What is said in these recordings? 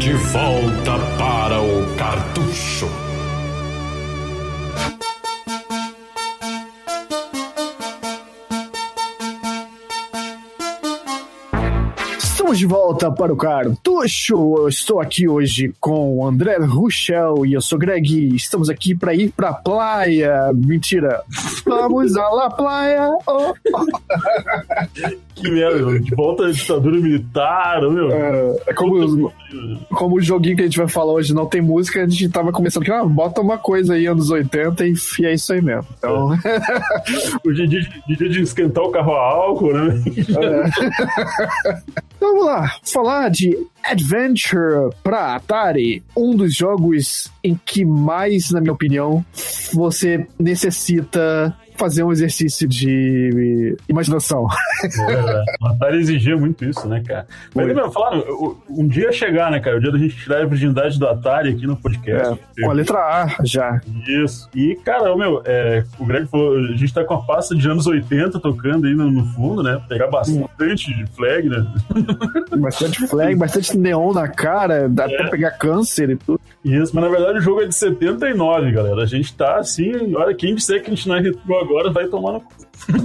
De volta para o cartucho. De volta para o Cartucho. Eu estou aqui hoje com o André Ruchel e eu sou Greg. Estamos aqui para ir para a praia. Mentira. Vamos à la praia. Oh, oh. Que merda, de volta à ditadura militar, meu. É, é como, como o joguinho que a gente vai falar hoje não tem música, a gente tava começando que, ah, bota uma coisa aí anos 80 e, e é isso aí mesmo. Então. Hoje é dia, dia de esquentar o carro a álcool, né? É. Então vamos lá, falar de Adventure para Atari, um dos jogos em que mais, na minha opinião, você necessita fazer um exercício de imaginação. É, o Atari exigia muito isso, né, cara? Mas, meu, falaram, um dia chegar, né, cara? O dia da gente tirar a virgindade do Atari aqui no podcast. É, com a letra A já. Isso. E, cara, meu, é, o Greg falou, a gente tá com a pasta de anos 80 tocando aí no, no fundo, né? Pegar bastante de flag, né? Bastante flag, bastante neon na cara, dá é. até pegar câncer e tudo. Isso, mas na verdade o jogo é de 79, galera. A gente tá assim, olha, quem disser que a gente não é retrô agora vai tomar no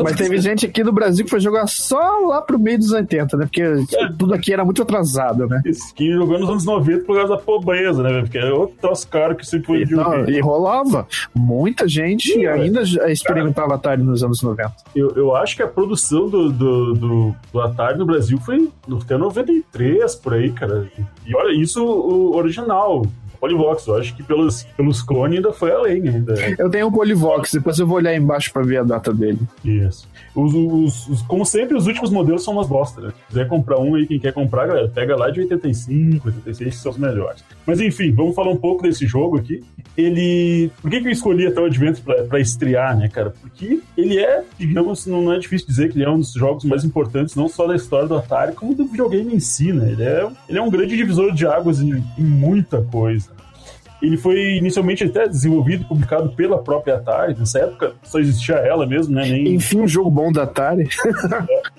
Mas teve gente aqui no Brasil que foi jogar só lá pro meio dos 80, né? Porque é. tudo aqui era muito atrasado, né? Quem jogou nos anos 90 por causa da pobreza, né? Porque é outro troço caro que sempre foi de E rolava. Muita gente é. ainda experimentava Cara, Atari nos anos 90. Eu, eu acho que a produção do, do, do, do Atari no Brasil foi até 93, por aí, cara. E olha, isso o original. Polivox. Eu acho que pelos, pelos clones ainda foi além ainda. Eu tenho um Polivox, depois eu vou olhar embaixo pra ver a data dele. Isso. Os, os, os, como sempre, os últimos modelos são umas bosta, né? Se quiser comprar um aí, quem quer comprar, galera, pega lá de 85, 86, que são os melhores. Mas enfim, vamos falar um pouco desse jogo aqui. Ele. Por que, que eu escolhi até o Adventure pra, pra estrear, né, cara? Porque ele é, digamos, não é difícil dizer que ele é um dos jogos mais importantes, não só da história do Atari, como do videogame em si, né? Ele é, ele é um grande divisor de águas em, em muita coisa. Ele foi inicialmente até desenvolvido e publicado pela própria Atari. Nessa época só existia ela mesmo, né? Nem... Enfim, um jogo bom da Atari.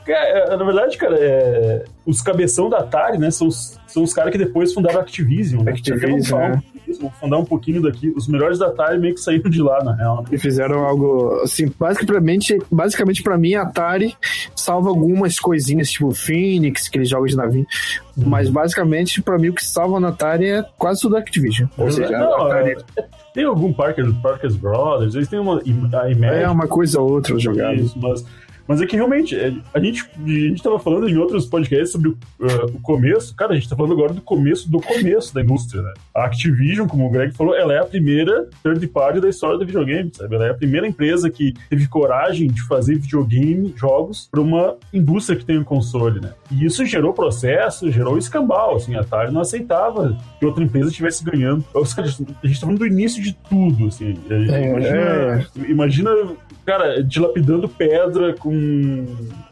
é, na verdade, cara, é... os cabeção da Atari, né, são os, são os caras que depois fundaram a Activision. Né? Activision, né? Vou fundar um pouquinho daqui. Os melhores da Atari meio que saíram de lá, na real. Né? E fizeram algo, assim, basicamente, basicamente para mim, a Atari salva algumas coisinhas, tipo Phoenix, aqueles jogos de navio. Hum. Mas basicamente, para mim, o que salva na Atari é quase tudo Activision. Ou seja, não, Atari... é, tem algum Parker, Parker's Brothers, eles têm uma. A Imagine, é uma coisa ou outra jogada. Isso, mas mas é que realmente, é, a gente, a gente tava falando em outros podcasts sobre o, uh, o começo. Cara, a gente tá falando agora do começo do começo da indústria, né? A Activision, como o Greg falou, ela é a primeira third party da história do videogame, sabe? Ela é a primeira empresa que teve coragem de fazer videogame, jogos, para uma indústria que tem um console, né? E isso gerou processo, gerou escambau, assim, a Atari não aceitava que outra empresa estivesse ganhando. A gente tá falando do início de tudo, assim. É, imagina, é. imagina cara, dilapidando pedra com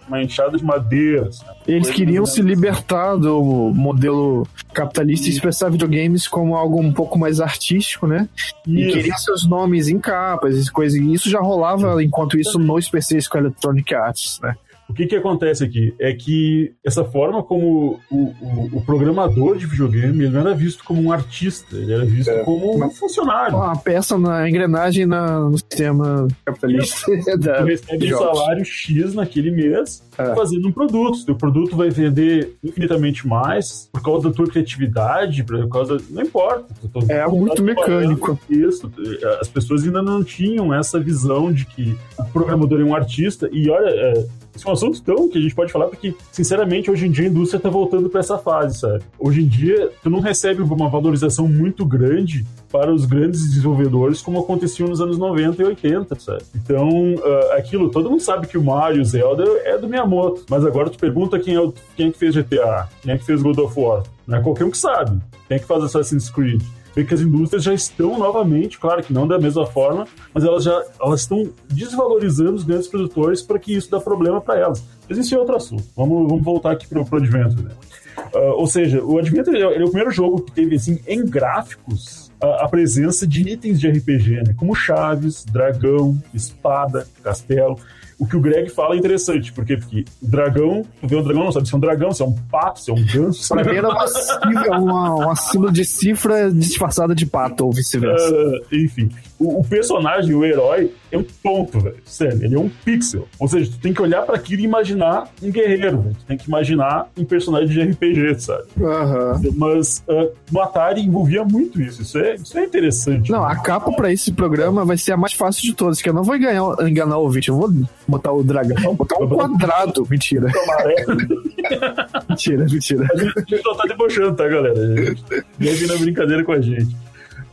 uma enxada de madeira. Sabe? Eles queriam se libertar do modelo capitalista e expressar videogames como algo um pouco mais artístico, né? Isso. E queriam seus nomes em capas e coisas. E isso já rolava enquanto isso nos PCs com Electronic Arts, né? O que, que acontece aqui? É que essa forma como o, o, o programador de videogame ele não era visto como um artista, ele era visto é. como um funcionário. Uma peça na engrenagem na, no sistema capitalista. da, recebe um salário X naquele mês é. fazendo um produto. O produto vai vender infinitamente mais por causa da tua criatividade, por causa. Não importa. É algo muito mecânico. Isso. As pessoas ainda não tinham essa visão de que o programador é um artista. E olha, é, esse é um assunto tão que a gente pode falar, porque, sinceramente, hoje em dia a indústria tá voltando para essa fase, sabe? Hoje em dia, tu não recebe uma valorização muito grande para os grandes desenvolvedores como acontecia nos anos 90 e 80, sabe? Então, uh, aquilo, todo mundo sabe que o Mario, o Zelda é do Miyamoto, mas agora tu pergunta quem é, o, quem é que fez GTA, quem é que fez God of War. Não é qualquer um que sabe. Quem é que faz Assassin's Creed? Vê que as indústrias já estão novamente, claro que não da mesma forma, mas elas já elas estão desvalorizando os grandes produtores para que isso dá problema para elas. Mas isso é outro assunto. Vamos, vamos voltar aqui para o Adventure. Né? Uh, ou seja, o Adventure ele é o primeiro jogo que teve assim em gráficos a, a presença de itens de RPG, né? como chaves, dragão, espada, castelo o que o Greg fala é interessante, porque, porque o dragão, tu vê um dragão, não sabe se é um dragão, se é um pato, se é um ganso. Pra mim era uma, cifra, uma, uma símbolo de cifra disfarçada de pato, ou vice-versa. Uh, enfim, o, o, personagem, o herói, é um ponto, velho. Sério, ele é um pixel. Ou seja, tu tem que olhar para aquilo e imaginar um guerreiro, velho. Tu tem que imaginar um personagem de RPG, sabe? Uhum. Mas uh, no Atari envolvia muito isso. Isso é, isso é interessante. Não, né? a capa para esse programa vai ser a mais fácil de todas, que eu não vou enganar, enganar o ouvinte. Eu vou botar o dragão. Botar um quadrado. Mentira. mentira, mentira. A gente só tá debochando, tá, galera? Deve na brincadeira com a gente.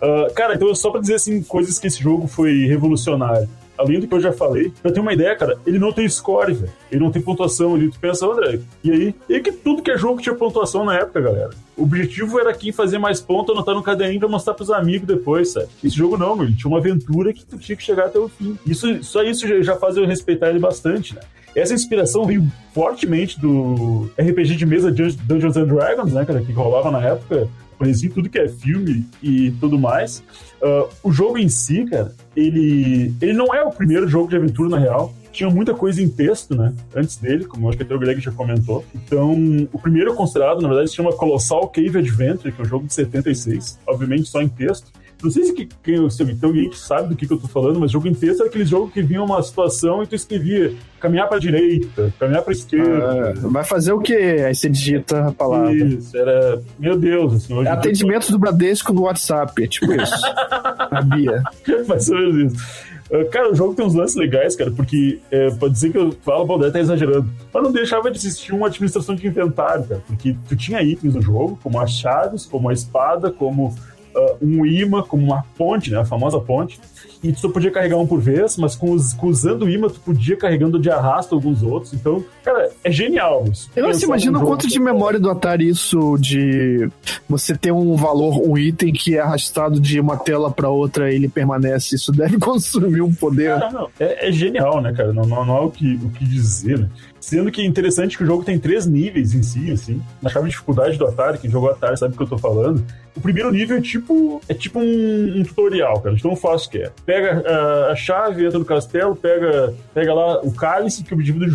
Uh, cara, então só pra dizer assim, coisas que esse jogo foi revolucionário. Além do que eu já falei, pra ter uma ideia, cara, ele não tem score, velho. Ele não tem pontuação ali. Tu pensa, André, e aí? E que tudo que é jogo tinha pontuação na época, galera. O objetivo era quem fazer mais ponto, anotar no caderninho pra mostrar pros amigos depois, sabe? Esse jogo não, meu. Ele tinha uma aventura que tu tinha que chegar até o fim. Isso, só isso já faz eu respeitar ele bastante, né? Essa inspiração veio fortemente do RPG de mesa Dungeons and Dragons, né, cara, que rolava na época conheci tudo que é filme e tudo mais. Uh, o jogo em si, cara, ele, ele não é o primeiro jogo de aventura, na real. Tinha muita coisa em texto, né? Antes dele, como acho que até o Greg já comentou. Então, o primeiro considerado, na verdade, se chama Colossal Cave Adventure, que é um jogo de 76, obviamente só em texto. Não sei se, quem, se tem alguém que sabe do que, que eu tô falando, mas jogo texto era aquele jogo que vinha uma situação e tu escrevia caminhar pra direita, caminhar pra esquerda. Ah, vai fazer o quê? Aí você digita a palavra. Isso, era. Meu Deus, assim. Hoje é atendimento do Bradesco no WhatsApp, é tipo isso. Sabia. Mais ou menos isso. Ah, cara, o jogo tem uns lances legais, cara, porque é, pode dizer que eu falo, o Baldé tá exagerando, mas não deixava de existir uma administração de inventário, cara, porque tu tinha itens no jogo, como as chaves, como a espada, como uh, um imã como uma ponte, né? A famosa ponte. E tu só podia carregar um por vez, mas com os, usando o imã, tu podia carregando de arrasto alguns outros. Então, cara, é genial isso. Eu não imagino um quanto de memória do Atari isso de você ter um valor, um item que é arrastado de uma tela para outra e ele permanece. Isso deve consumir um poder. Não, não. É, é, genial, né, cara? Não, não, não há o que, o que dizer, né? Sendo que é interessante que o jogo tem três níveis em si, assim. Na chave de dificuldade do Atari, quem jogou Atari sabe o que eu tô falando. O primeiro nível é tipo, é tipo um, um tutorial, cara, de tão fácil que é. Pega uh, a chave, entra no castelo, pega, pega lá o cálice, que o objetivo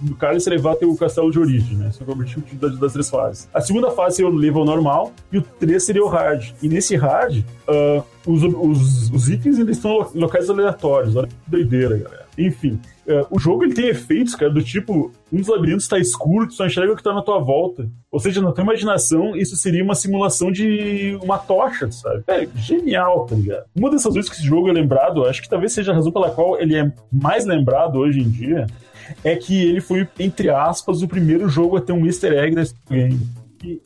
do cálice é levar até o castelo de origem, né? Esse é o objetivo das, das três fases. A segunda fase seria o level normal e o três seria o hard. E nesse hard, uh, os, os, os itens ainda estão locais aleatórios. Olha que doideira, galera. Enfim, é, o jogo ele tem efeitos, cara, do tipo, um dos labirintos está escuro, tu só enxerga o que tá na tua volta. Ou seja, na tua imaginação, isso seria uma simulação de uma tocha, sabe? É genial, tá ligado? Uma dessas vezes que esse jogo é lembrado, acho que talvez seja a razão pela qual ele é mais lembrado hoje em dia, é que ele foi, entre aspas, o primeiro jogo a ter um easter egg nesse game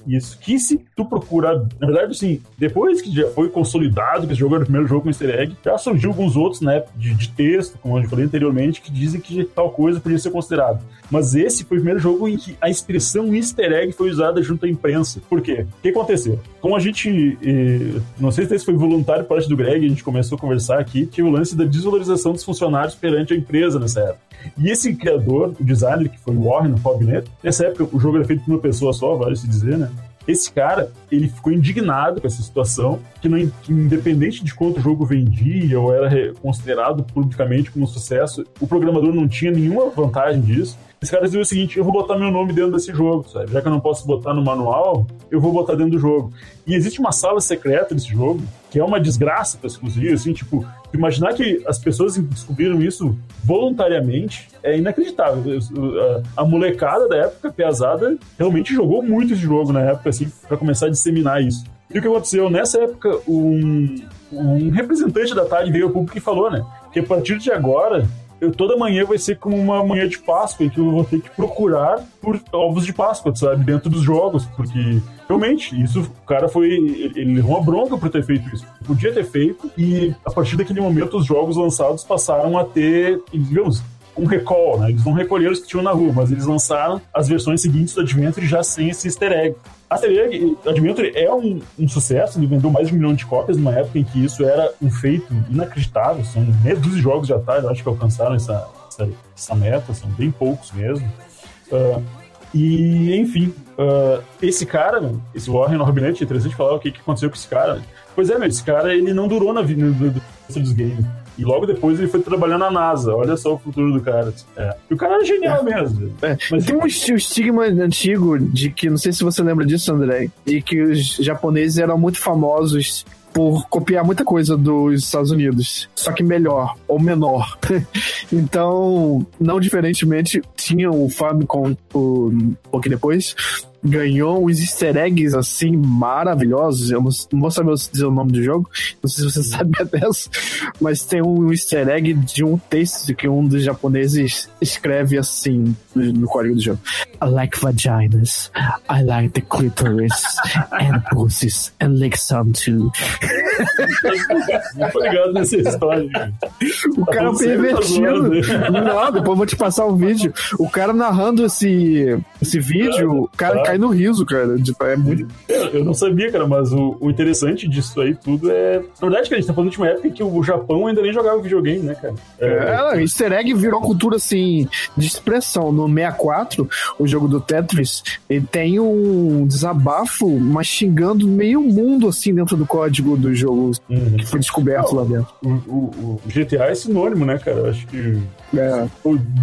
isso. Que se tu procurar, na verdade, assim, depois que já foi consolidado que esse jogo era o primeiro jogo com easter egg, já surgiu alguns outros, né, de, de texto, como eu falei anteriormente, que dizem que tal coisa podia ser considerado. Mas esse foi o primeiro jogo em que a expressão easter egg foi usada junto à imprensa. Por quê? O que aconteceu? Como a gente, eh, não sei se foi voluntário parte do Greg, a gente começou a conversar aqui, tinha o lance da desvalorização dos funcionários perante a empresa nessa época. E esse criador, o designer, que foi o Warren Robinett, nessa época o jogo era feito por uma pessoa só, vale se dizer, né? Esse cara, ele ficou indignado com essa situação, que, não, que independente de quanto o jogo vendia ou era considerado publicamente como um sucesso, o programador não tinha nenhuma vantagem disso. Esse cara dizia o seguinte: eu vou botar meu nome dentro desse jogo, sabe? Já que eu não posso botar no manual, eu vou botar dentro do jogo. E existe uma sala secreta desse jogo, que é uma desgraça para exclusivo, assim, tipo, imaginar que as pessoas descobriram isso voluntariamente é inacreditável. A, molecada da época, pesada, realmente jogou muito esse jogo na época, assim, para começar a disseminar isso. E o que aconteceu? Nessa época, um, um representante da Atari veio ao público e falou, né, que a partir de agora eu, toda manhã vai ser como uma manhã de Páscoa, em que eu vou ter que procurar por ovos de Páscoa, sabe? Dentro dos jogos, porque realmente, isso, o cara foi. Ele levou uma bronca por ter feito isso. Podia ter feito, e a partir daquele momento, os jogos lançados passaram a ter, digamos, um recall, né? Eles não recolheram os que tinham na rua, mas eles lançaram as versões seguintes do Adventure já sem esse easter egg. Aster Egg, Adventure é um, um, sucesso, ele vendeu mais de um milhão de cópias numa época em que isso era um feito inacreditável. São meia dúzia de jogos de Atari, acho que alcançaram essa, essa, essa, meta, são bem poucos mesmo. Uh, e, enfim, uh, esse cara, esse Warren Robinett, é interessante falar o que, que aconteceu com esse cara. Pois é, meu, esse cara ele não durou na vida dos games. E logo depois ele foi trabalhar na NASA. Olha só o futuro do cara. É. E o cara era genial É. mesmo. É, Mas- Tem um esti- estigma antigo de que, não sei se você lembra disso, André, de que os japoneses eram muito famosos por copiar muita coisa dos Estados Unidos, só que melhor ou menor. então, não diferentemente, tinha o Famicom um pouco depois, ganhou uns easter eggs assim maravilhosos. Eu não, não vou saber dizer o nome do jogo, não sei se você sabe dessa, mas tem um easter egg de um texto que um dos japoneses escreve assim no, código do jogo: I like vaginas, I like the clitoris and pussies and lick some too. Ligado nessa história. O cara tá pervertido. zoando? Não, depois eu vou te passar um vídeo. O cara narrando esse, esse vídeo, o cara Claro. Cai no riso, cara. Tipo, É muito. Eu, não sabia, cara, mas o, o interessante disso aí tudo é. Na verdade, cara, a gente tá falando de uma época em que o Japão ainda nem jogava videogame, né, cara? É, easter egg virou cultura assim de expressão. No 64, o jogo do Tetris, ele tem um desabafo, mas xingando meio mundo assim dentro do código do jogo Uhum. que foi descoberto lá dentro. O, o- o GTA é sinônimo, né, cara? Acho que. É.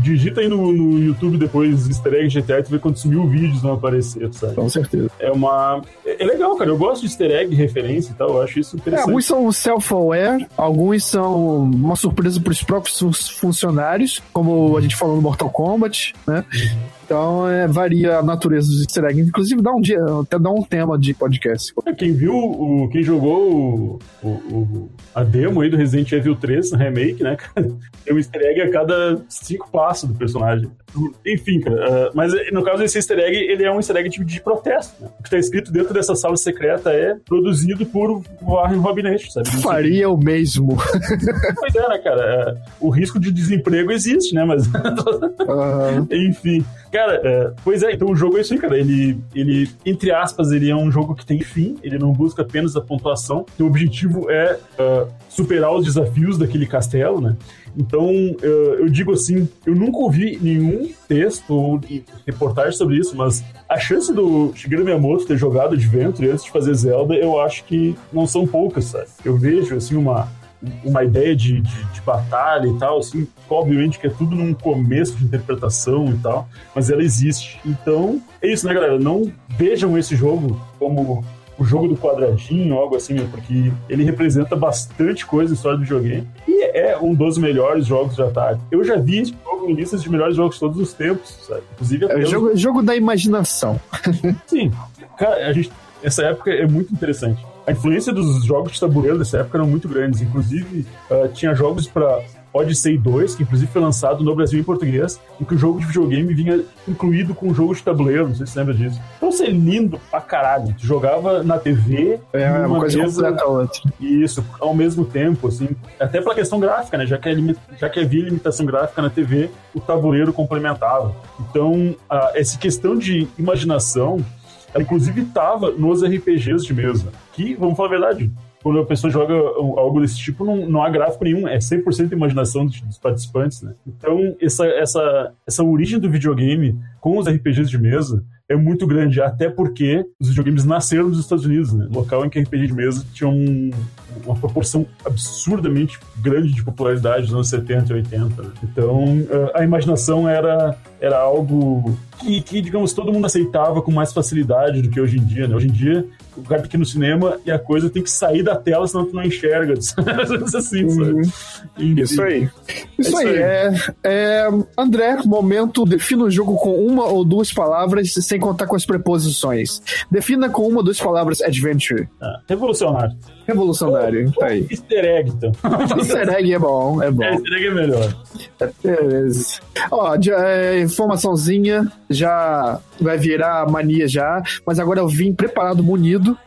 Digita aí no, no YouTube depois easter egg GTA e tu vê quantos mil vídeos vão aparecer, Com certeza. É uma. É é legal, cara. Eu gosto de easter egg, referência e tal. Eu acho isso É, interessante. alguns são self-aware, alguns são uma surpresa para os próprios fun- funcionários, como a gente falou no Mortal Kombat, né? Então, é, varia a natureza dos easter eggs. Inclusive, dá um dia, até dá um tema de podcast. É, Quem viu, o, quem jogou o, o- o- a demo aí do Resident Evil 3 no remake, né, cara? Tem um easter egg a cada cinco passos do personagem. Enfim, cara. ah, mas no caso desse easter egg, ele é um easter egg tipo de protesto. Né? O que tá escrito dentro dessa sala secreta é produzido por Warren Robinette, sabe? Faria o mesmo. Pois é, né, cara? É, o risco de desemprego existe, né? Mas Aham. Enfim, cara, é, pois é, então o jogo é isso aí, cara. Ele, ele, entre aspas, ele é um jogo que tem fim, ele não busca apenas a pontuação. O objetivo é ah, superar os desafios daquele castelo, né? Então, eu, eu digo assim, eu nunca ouvi nenhum texto ou reportagem sobre isso, mas a chance do Shigeru Miyamoto ter jogado Adventure antes de fazer Zelda, eu acho que não são poucas, sabe? Eu vejo, assim, uma, uma ideia de, de, de batalha e tal, assim, obviamente que é tudo num começo de interpretação e tal, mas ela existe. Então, é isso, né, galera? Não vejam esse jogo como o jogo do quadradinho, algo assim, porque ele representa bastante coisa na história do videogame e é um dos melhores jogos de Atari. Eu já vi esse jogo em listas de melhores jogos de todos os tempos, sabe? Inclusive É até o os- jogo, jogo da imaginação. Sim, cara, a gente, essa época é muito interessante. A influência dos jogos de tabuleiro dessa época eram muito grandes. Inclusive, ah, tinha jogos para Odyssey 2, que inclusive foi lançado no Brasil em português, em que o jogo de videogame vinha incluído com o jogo de tabuleiro, não sei se você lembra disso. Então, isso é lindo pra caralho. Tu jogava na TV, É uma numa coisa mesa- completa outra. isso, ao mesmo tempo, assim, até pela questão gráfica, né? Já que, limi- já que havia limitação gráfica na TV, o tabuleiro complementava. Então, a, essa questão de imaginação, inclusive estava nos RPGs de mesa. Que, vamos falar a verdade, quando a pessoa joga algo desse tipo, não, não há gráfico nenhum, é 100% imaginação dos, dos participantes, né? Então, essa, essa, essa origem do videogame com os RPGs de mesa é muito grande, até porque os videogames nasceram nos Estados Unidos, né? Local em que RPG de mesa tinha um- uma proporção absurdamente grande de popularidade nos anos 70 e 80. né? Então, eh, a imaginação era, era algo que, que, digamos, todo mundo aceitava com mais facilidade do que hoje em dia, né? Hoje em dia, o cara ir no cinema e a coisa tem que sair da tela, senão tu não enxerga. assim, sabe? Uhum. Enfim. Isso aí. Isso, isso aí. aí. É, é, André, momento, defina o jogo com uma ou duas palavras, sem contar com as preposições. Defina com uma ou duas palavras adventure. Ah, revolucionário. Revolucionário. Tá aí. Easter egg, então. Easter egg é bom, é bom. É, easter egg é melhor. Beleza. Ó, já, é, informaçãozinha já vai virar mania já, mas agora eu vim preparado, munido.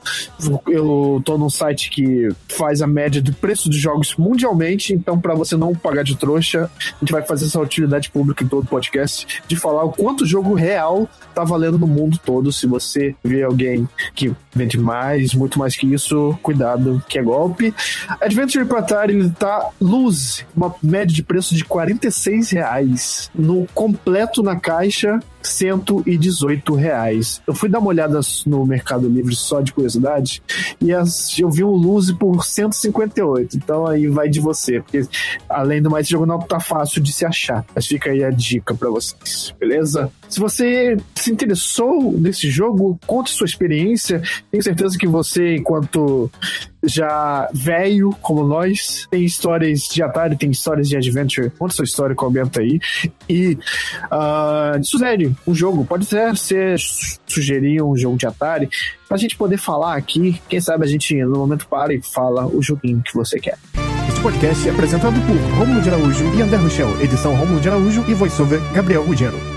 Eu tô num site que faz a média do preço dos jogos mundialmente, então para você não pagar de trouxa, a gente vai fazer essa utilidade pública em todo o podcast de falar o quanto o jogo real tá valendo no mundo todo. Se você vê alguém que vende mais, muito mais que isso, cuidado, que é golpe. Adventure para Atari, ele tá luz, uma média de preço de 46 reais. No completo na caixa, 118 reais. Eu fui dar uma olhada no Mercado Livre só de curiosidade e eu vi um Lose por 158. Então aí vai de você, porque além do mais, esse jogo não tá fácil de se achar. Mas fica aí a dica para vocês, beleza? Se você se interessou nesse jogo, conte sua experiência. Tenho certeza que você, enquanto já velho como nós, tem histórias de Atari, tem histórias de Adventure. Conta sua história, comenta aí. E uh, sugere um jogo. Pode ser, ser sugerir um jogo de Atari pra gente poder falar aqui. Quem sabe a gente no momento para e fala o joguinho que você quer. Este podcast é apresentado por Romulo de Araújo e André Rochel, edição Romulo de Araújo e voiceover Gabriel Ruggiero.